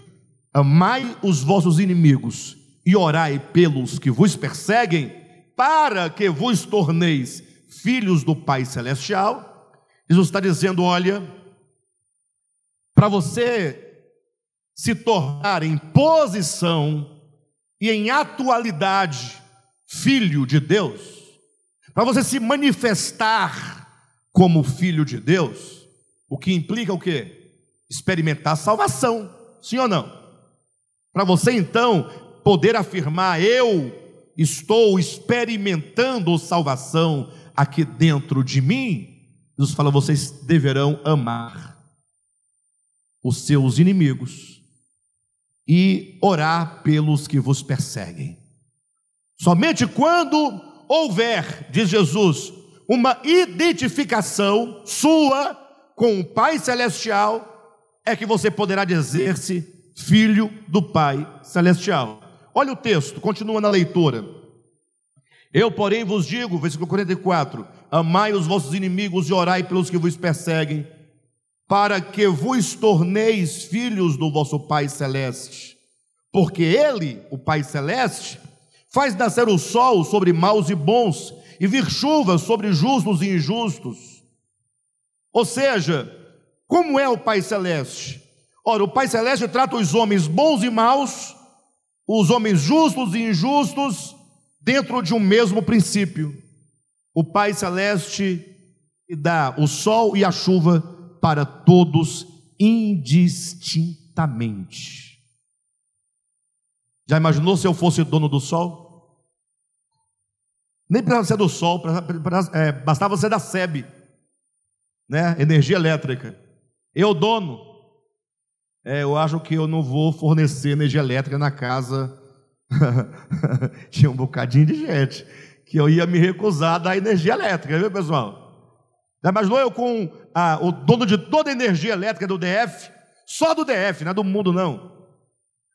Amai os vossos inimigos e orai pelos que vos perseguem, para que vos torneis filhos do Pai Celestial, Jesus está dizendo: olha, para você se tornar em posição e em atualidade filho de Deus, para você se manifestar como filho de Deus, o que implica o quê? Experimentar salvação, sim ou não? Para você então poder afirmar, eu estou experimentando salvação aqui dentro de mim, Jesus fala: vocês deverão amar os seus inimigos e orar pelos que vos perseguem. Somente quando houver, diz Jesus, uma identificação sua com o Pai Celestial, é que você poderá dizer-se filho do Pai Celestial. Olha o texto, continua na leitura. Eu, porém, vos digo, versículo 44: Amai os vossos inimigos e orai pelos que vos perseguem, para que vos torneis filhos do vosso Pai Celeste. Porque Ele, o Pai Celeste, faz nascer o sol sobre maus e bons, e vir chuva sobre justos e injustos. Ou seja, como é o Pai Celeste? Ora, o Pai Celeste trata os homens bons e maus, os homens justos e injustos, dentro de um mesmo princípio. O Pai Celeste dá o sol e a chuva para todos indistintamente. Já imaginou se eu fosse dono do sol? Nem precisava ser do sol, é, bastava ser da SEB, né? energia elétrica. Eu, dono, é, eu acho que eu não vou fornecer energia elétrica na casa. [laughs] Tinha um bocadinho de gente que eu ia me recusar da energia elétrica, viu, pessoal? Já imaginou eu com a, o dono de toda a energia elétrica do DF, só do DF, não é do mundo não.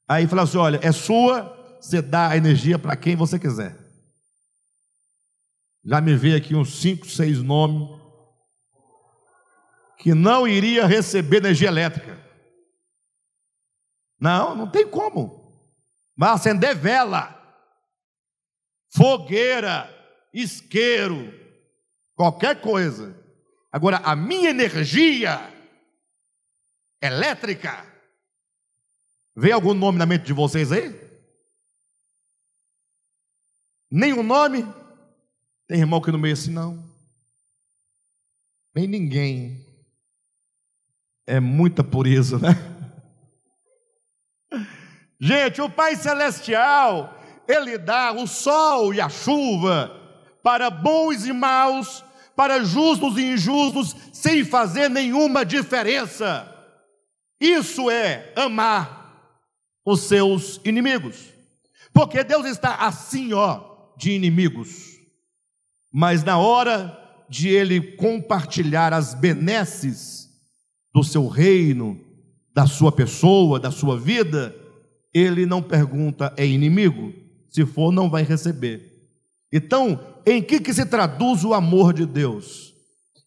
Aí fala assim: olha, é sua, você dá a energia para quem você quiser. Já me veio aqui uns cinco, seis nomes que não iria receber energia elétrica. Não, não tem como. Vai acender vela, fogueira, isqueiro, qualquer coisa. Agora, a minha energia elétrica, vem algum nome na mente de vocês aí? Nenhum nome? Tem irmão que no meio assim, não. Nem ninguém. É muita pureza, né? [laughs] Gente, o Pai Celestial, Ele dá o sol e a chuva para bons e maus, para justos e injustos, sem fazer nenhuma diferença. Isso é amar os seus inimigos. Porque Deus está assim, ó, de inimigos. Mas na hora de ele compartilhar as benesses do seu reino, da sua pessoa, da sua vida, ele não pergunta é inimigo, se for não vai receber. Então, em que, que se traduz o amor de Deus?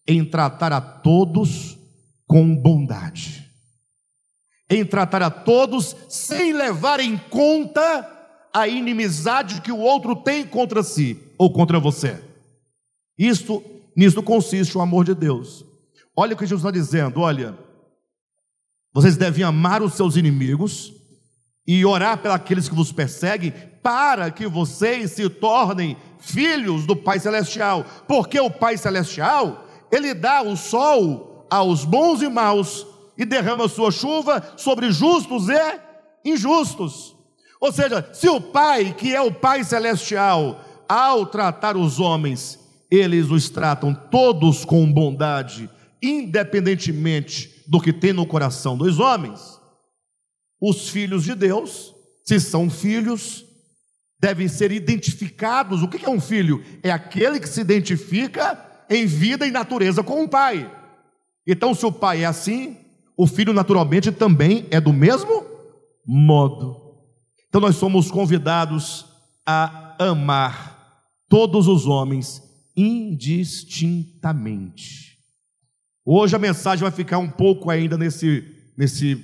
Em tratar a todos com bondade, em tratar a todos sem levar em conta a inimizade que o outro tem contra si ou contra você. Isto, nisto consiste o amor de Deus. Olha o que Jesus está dizendo: olha, vocês devem amar os seus inimigos e orar pelos que vos perseguem, para que vocês se tornem filhos do Pai Celestial, porque o Pai Celestial, ele dá o sol aos bons e maus e derrama sua chuva sobre justos e injustos. Ou seja, se o Pai, que é o Pai Celestial, ao tratar os homens, eles os tratam todos com bondade, independentemente do que tem no coração dos homens, os filhos de Deus, se são filhos, devem ser identificados. O que é um filho? É aquele que se identifica em vida e natureza com o pai. Então, se o pai é assim, o filho naturalmente também é do mesmo modo. Então, nós somos convidados a amar todos os homens indistintamente. Hoje a mensagem vai ficar um pouco ainda nesse, nesse,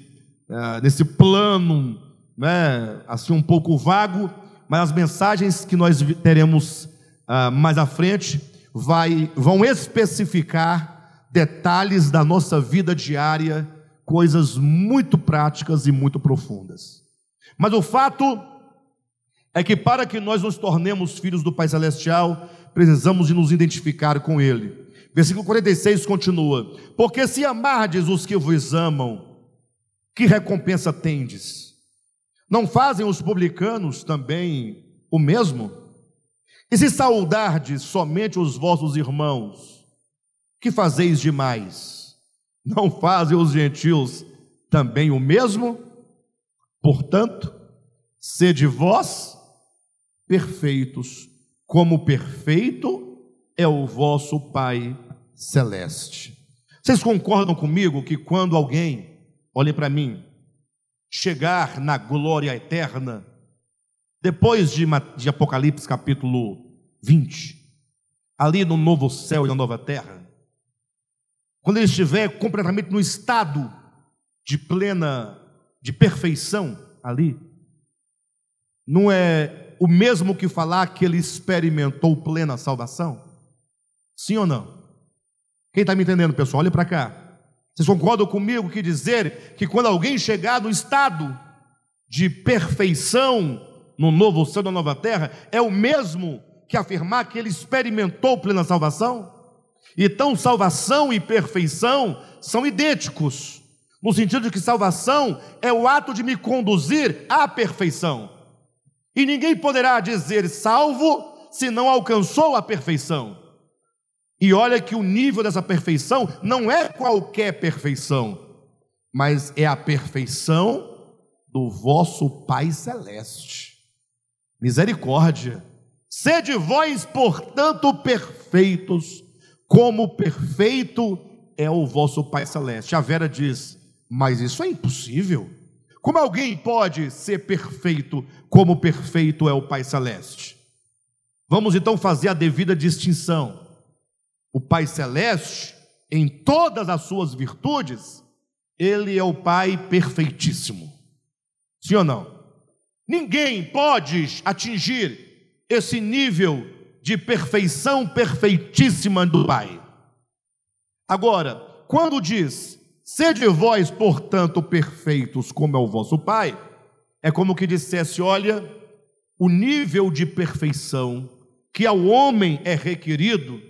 uh, nesse plano, né, assim um pouco vago, mas as mensagens que nós teremos uh, mais à frente vai, vão especificar detalhes da nossa vida diária, coisas muito práticas e muito profundas. Mas o fato é que para que nós nos tornemos filhos do Pai Celestial, precisamos de nos identificar com Ele. Versículo 46 continua: Porque se amardes os que vos amam, que recompensa tendes? Não fazem os publicanos também o mesmo? E se saudardes somente os vossos irmãos, que fazeis demais? Não fazem os gentios também o mesmo? Portanto, sede vós perfeitos, como perfeito é o vosso Pai celeste. Vocês concordam comigo que quando alguém, olhe para mim, chegar na glória eterna, depois de, de Apocalipse capítulo 20, ali no novo céu e na nova terra, quando ele estiver completamente no estado de plena, de perfeição ali, não é o mesmo que falar que ele experimentou plena salvação? Sim ou não? Quem está me entendendo, pessoal? Olhe para cá. Vocês concordam comigo que dizer que quando alguém chegar no estado de perfeição no novo céu da nova terra é o mesmo que afirmar que ele experimentou plena salvação? Então, salvação e perfeição são idênticos, no sentido de que salvação é o ato de me conduzir à perfeição. E ninguém poderá dizer salvo se não alcançou a perfeição. E olha que o nível dessa perfeição não é qualquer perfeição, mas é a perfeição do vosso Pai Celeste. Misericórdia. Sede vós, portanto, perfeitos, como perfeito é o vosso Pai Celeste. A Vera diz: Mas isso é impossível. Como alguém pode ser perfeito como perfeito é o Pai Celeste? Vamos então fazer a devida distinção. O Pai Celeste, em todas as suas virtudes, ele é o Pai perfeitíssimo. Sim ou não? Ninguém pode atingir esse nível de perfeição perfeitíssima do Pai. Agora, quando diz, sede vós, portanto, perfeitos como é o vosso Pai, é como que dissesse: olha, o nível de perfeição que ao homem é requerido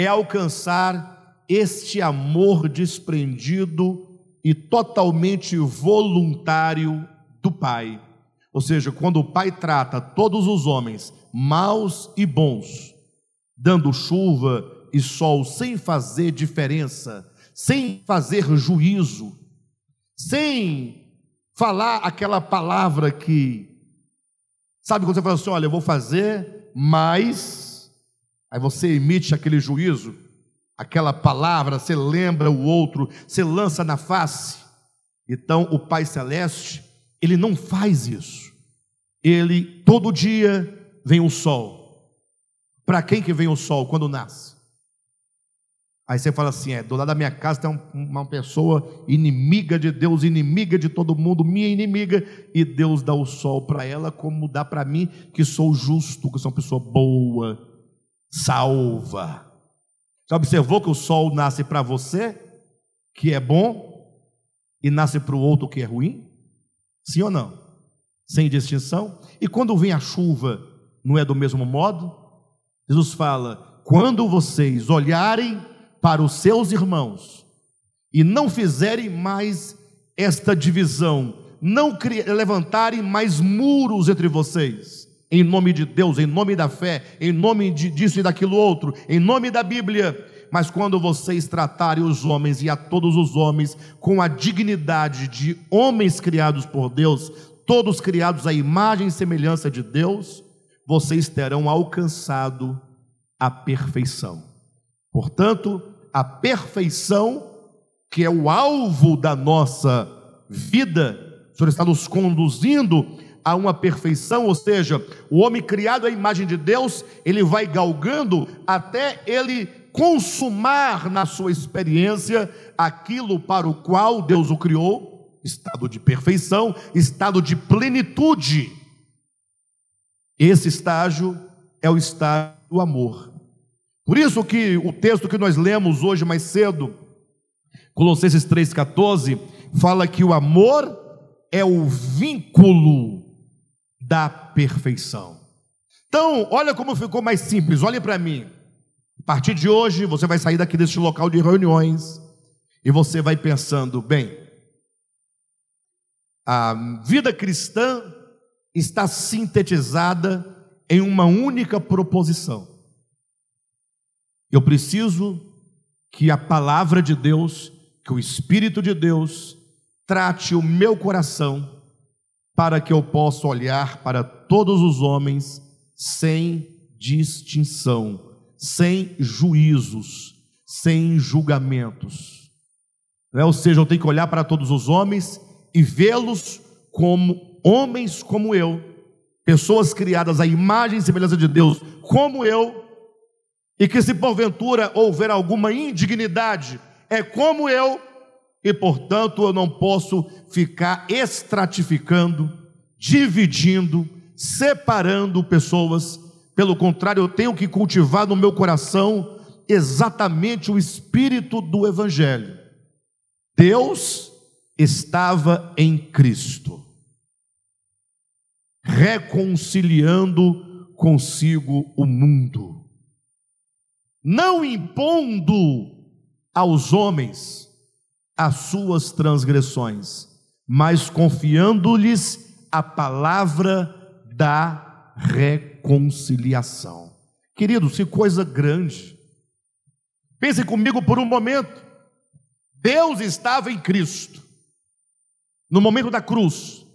é alcançar este amor desprendido e totalmente voluntário do Pai. Ou seja, quando o Pai trata todos os homens, maus e bons, dando chuva e sol sem fazer diferença, sem fazer juízo, sem falar aquela palavra que, sabe quando você fala assim: olha, eu vou fazer, mas Aí você emite aquele juízo, aquela palavra, você lembra o outro, você lança na face. Então o Pai Celeste, ele não faz isso. Ele todo dia vem o sol. Para quem que vem o sol quando nasce? Aí você fala assim: é, do lado da minha casa tem uma pessoa inimiga de Deus, inimiga de todo mundo, minha inimiga, e Deus dá o sol para ela, como dá para mim, que sou justo, que sou uma pessoa boa, salva. Já observou que o sol nasce para você, que é bom, e nasce para o outro que é ruim? Sim ou não? Sem distinção? E quando vem a chuva, não é do mesmo modo? Jesus fala: quando vocês olharem para os seus irmãos e não fizerem mais esta divisão, não levantarem mais muros entre vocês, em nome de Deus, em nome da fé, em nome de, disso e daquilo outro, em nome da Bíblia. Mas quando vocês tratarem os homens e a todos os homens com a dignidade de homens criados por Deus, todos criados à imagem e semelhança de Deus, vocês terão alcançado a perfeição. Portanto, a perfeição, que é o alvo da nossa vida, o Senhor está nos conduzindo a uma perfeição, ou seja, o homem criado à imagem de Deus, ele vai galgando até ele consumar na sua experiência aquilo para o qual Deus o criou, estado de perfeição, estado de plenitude. Esse estágio é o estágio do amor. Por isso que o texto que nós lemos hoje mais cedo, Colossenses 3,14, fala que o amor é o vínculo da perfeição. Então, olha como ficou mais simples, olhe para mim. A partir de hoje, você vai sair daqui deste local de reuniões e você vai pensando, bem, a vida cristã está sintetizada em uma única proposição. Eu preciso que a palavra de Deus, que o Espírito de Deus trate o meu coração para que eu possa olhar para todos os homens sem distinção, sem juízos, sem julgamentos. É? Ou seja, eu tenho que olhar para todos os homens e vê-los como homens como eu, pessoas criadas à imagem e semelhança de Deus, como eu, e que se porventura houver alguma indignidade, é como eu, e portanto eu não posso ficar estratificando, dividindo, separando pessoas, pelo contrário, eu tenho que cultivar no meu coração exatamente o espírito do Evangelho. Deus estava em Cristo, reconciliando consigo o mundo, não impondo aos homens as suas transgressões, mas confiando-lhes a palavra da reconciliação. Queridos, que coisa grande. Pense comigo por um momento. Deus estava em Cristo, no momento da cruz,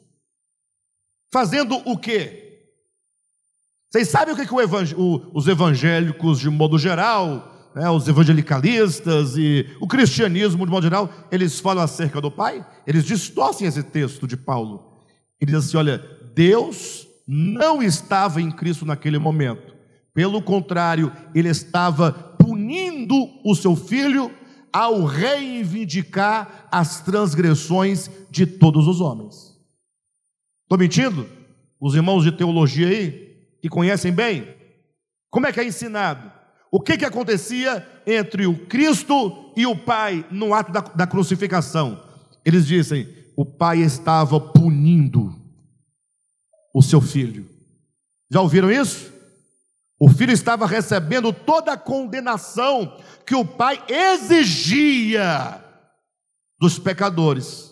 fazendo o quê? Vocês sabem o que, que o os evangélicos, de modo geral, né, os evangelicalistas e o cristianismo, de modo geral, eles falam acerca do Pai, eles distorcem esse texto de Paulo. Ele diz assim: olha, Deus não estava em Cristo naquele momento, pelo contrário, ele estava punindo o seu filho ao reivindicar as transgressões de todos os homens. Estou mentindo? Os irmãos de teologia aí, que conhecem bem, como é que é ensinado? O que, que acontecia entre o Cristo e o Pai no ato da, da crucificação? Eles dizem: o Pai estava punindo o seu filho. Já ouviram isso? O filho estava recebendo toda a condenação que o pai exigia dos pecadores.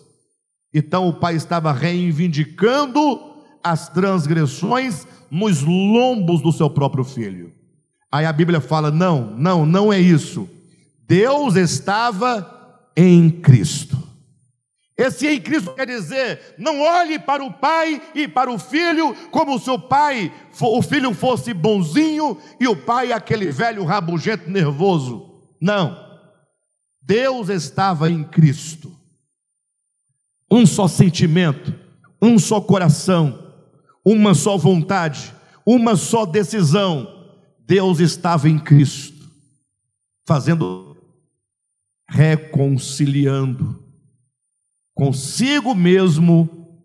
Então o pai estava reivindicando as transgressões nos lombos do seu próprio filho. Aí a Bíblia fala: não, não, não é isso. Deus estava em Cristo. Esse em Cristo quer dizer, não olhe para o pai e para o filho como se o pai, o filho fosse bonzinho e o pai aquele velho rabugento nervoso. Não. Deus estava em Cristo. Um só sentimento, um só coração, uma só vontade, uma só decisão Deus estava em Cristo, fazendo, reconciliando consigo mesmo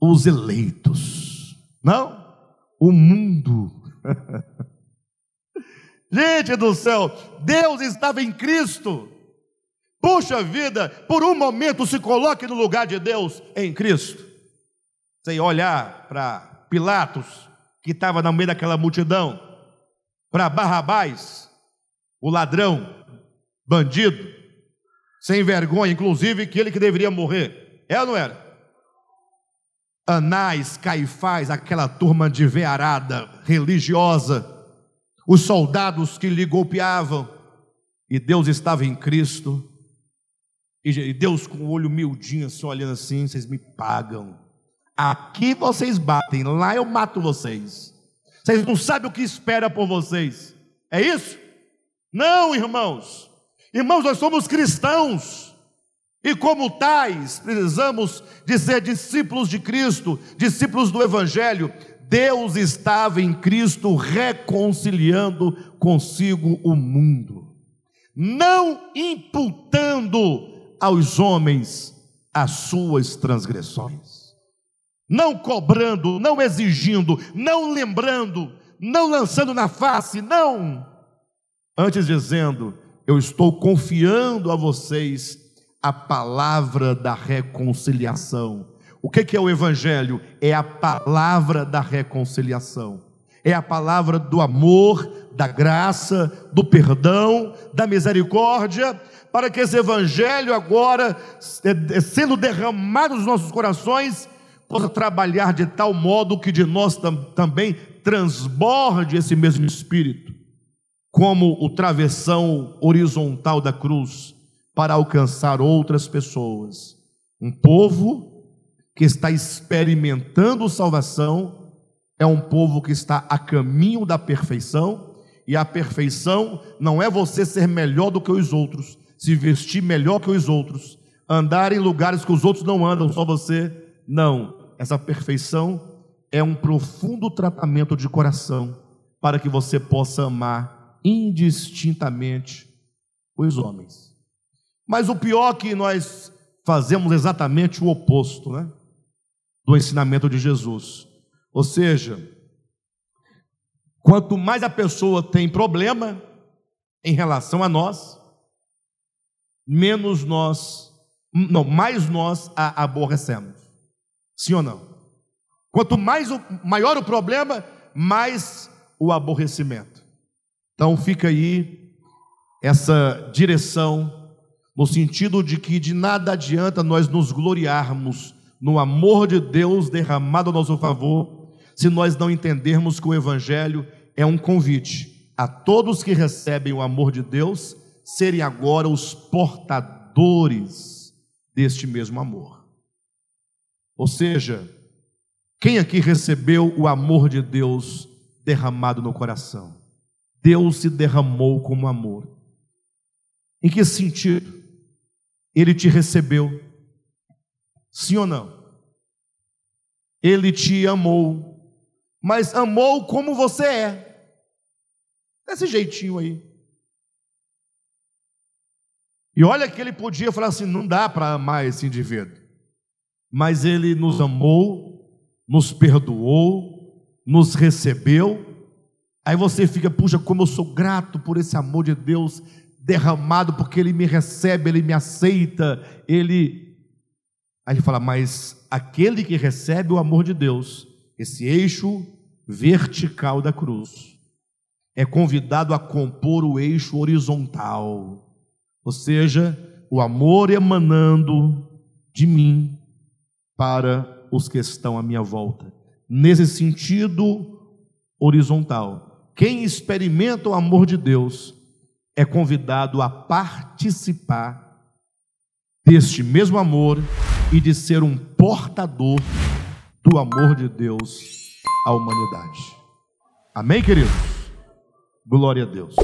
os eleitos, não o mundo. [laughs] Gente do céu, Deus estava em Cristo. Puxa vida, por um momento se coloque no lugar de Deus em Cristo. Sem olhar para Pilatos, que estava no meio daquela multidão para Barrabás, o ladrão, bandido, sem vergonha, inclusive que ele que deveria morrer. É ou não era? Anás, Caifás, aquela turma de vearada religiosa, os soldados que lhe golpeavam, e Deus estava em Cristo, e Deus com o olho miudinho, assim, olhando assim, vocês me pagam. Aqui vocês batem, lá eu mato vocês. Vocês não sabem o que espera por vocês. É isso? Não, irmãos. Irmãos, nós somos cristãos. E como tais, precisamos de ser discípulos de Cristo, discípulos do Evangelho. Deus estava em Cristo reconciliando consigo o mundo, não imputando aos homens as suas transgressões não cobrando, não exigindo, não lembrando, não lançando na face, não. Antes dizendo, eu estou confiando a vocês a palavra da reconciliação. O que é o Evangelho? É a palavra da reconciliação, é a palavra do amor, da graça, do perdão, da misericórdia, para que esse Evangelho agora, é, é, sendo derramado nos nossos corações, possa trabalhar de tal modo que de nós tam, também transborde esse mesmo Espírito, como o travessão horizontal da cruz, para alcançar outras pessoas. Um povo que está experimentando salvação é um povo que está a caminho da perfeição, e a perfeição não é você ser melhor do que os outros, se vestir melhor que os outros, andar em lugares que os outros não andam, só você. Não essa perfeição é um profundo tratamento de coração para que você possa amar indistintamente os homens. Mas o pior é que nós fazemos exatamente o oposto, né? Do ensinamento de Jesus. Ou seja, quanto mais a pessoa tem problema em relação a nós, menos nós, não, mais nós a aborrecemos. Sim ou não? Quanto mais o, maior o problema, mais o aborrecimento. Então fica aí essa direção no sentido de que de nada adianta nós nos gloriarmos no amor de Deus derramado a nosso favor, se nós não entendermos que o Evangelho é um convite a todos que recebem o amor de Deus serem agora os portadores deste mesmo amor. Ou seja, quem aqui recebeu o amor de Deus derramado no coração? Deus se derramou como amor. Em que sentido? Ele te recebeu Sim ou não? Ele te amou, mas amou como você é. Desse jeitinho aí. E olha que ele podia falar assim: não dá para amar esse indivíduo. Mas ele nos amou, nos perdoou, nos recebeu. Aí você fica, puxa, como eu sou grato por esse amor de Deus derramado, porque ele me recebe, ele me aceita, ele Aí ele fala, mas aquele que recebe o amor de Deus, esse eixo vertical da cruz, é convidado a compor o eixo horizontal, ou seja, o amor emanando de mim para os que estão à minha volta. Nesse sentido horizontal, quem experimenta o amor de Deus é convidado a participar deste mesmo amor e de ser um portador do amor de Deus à humanidade. Amém, queridos? Glória a Deus.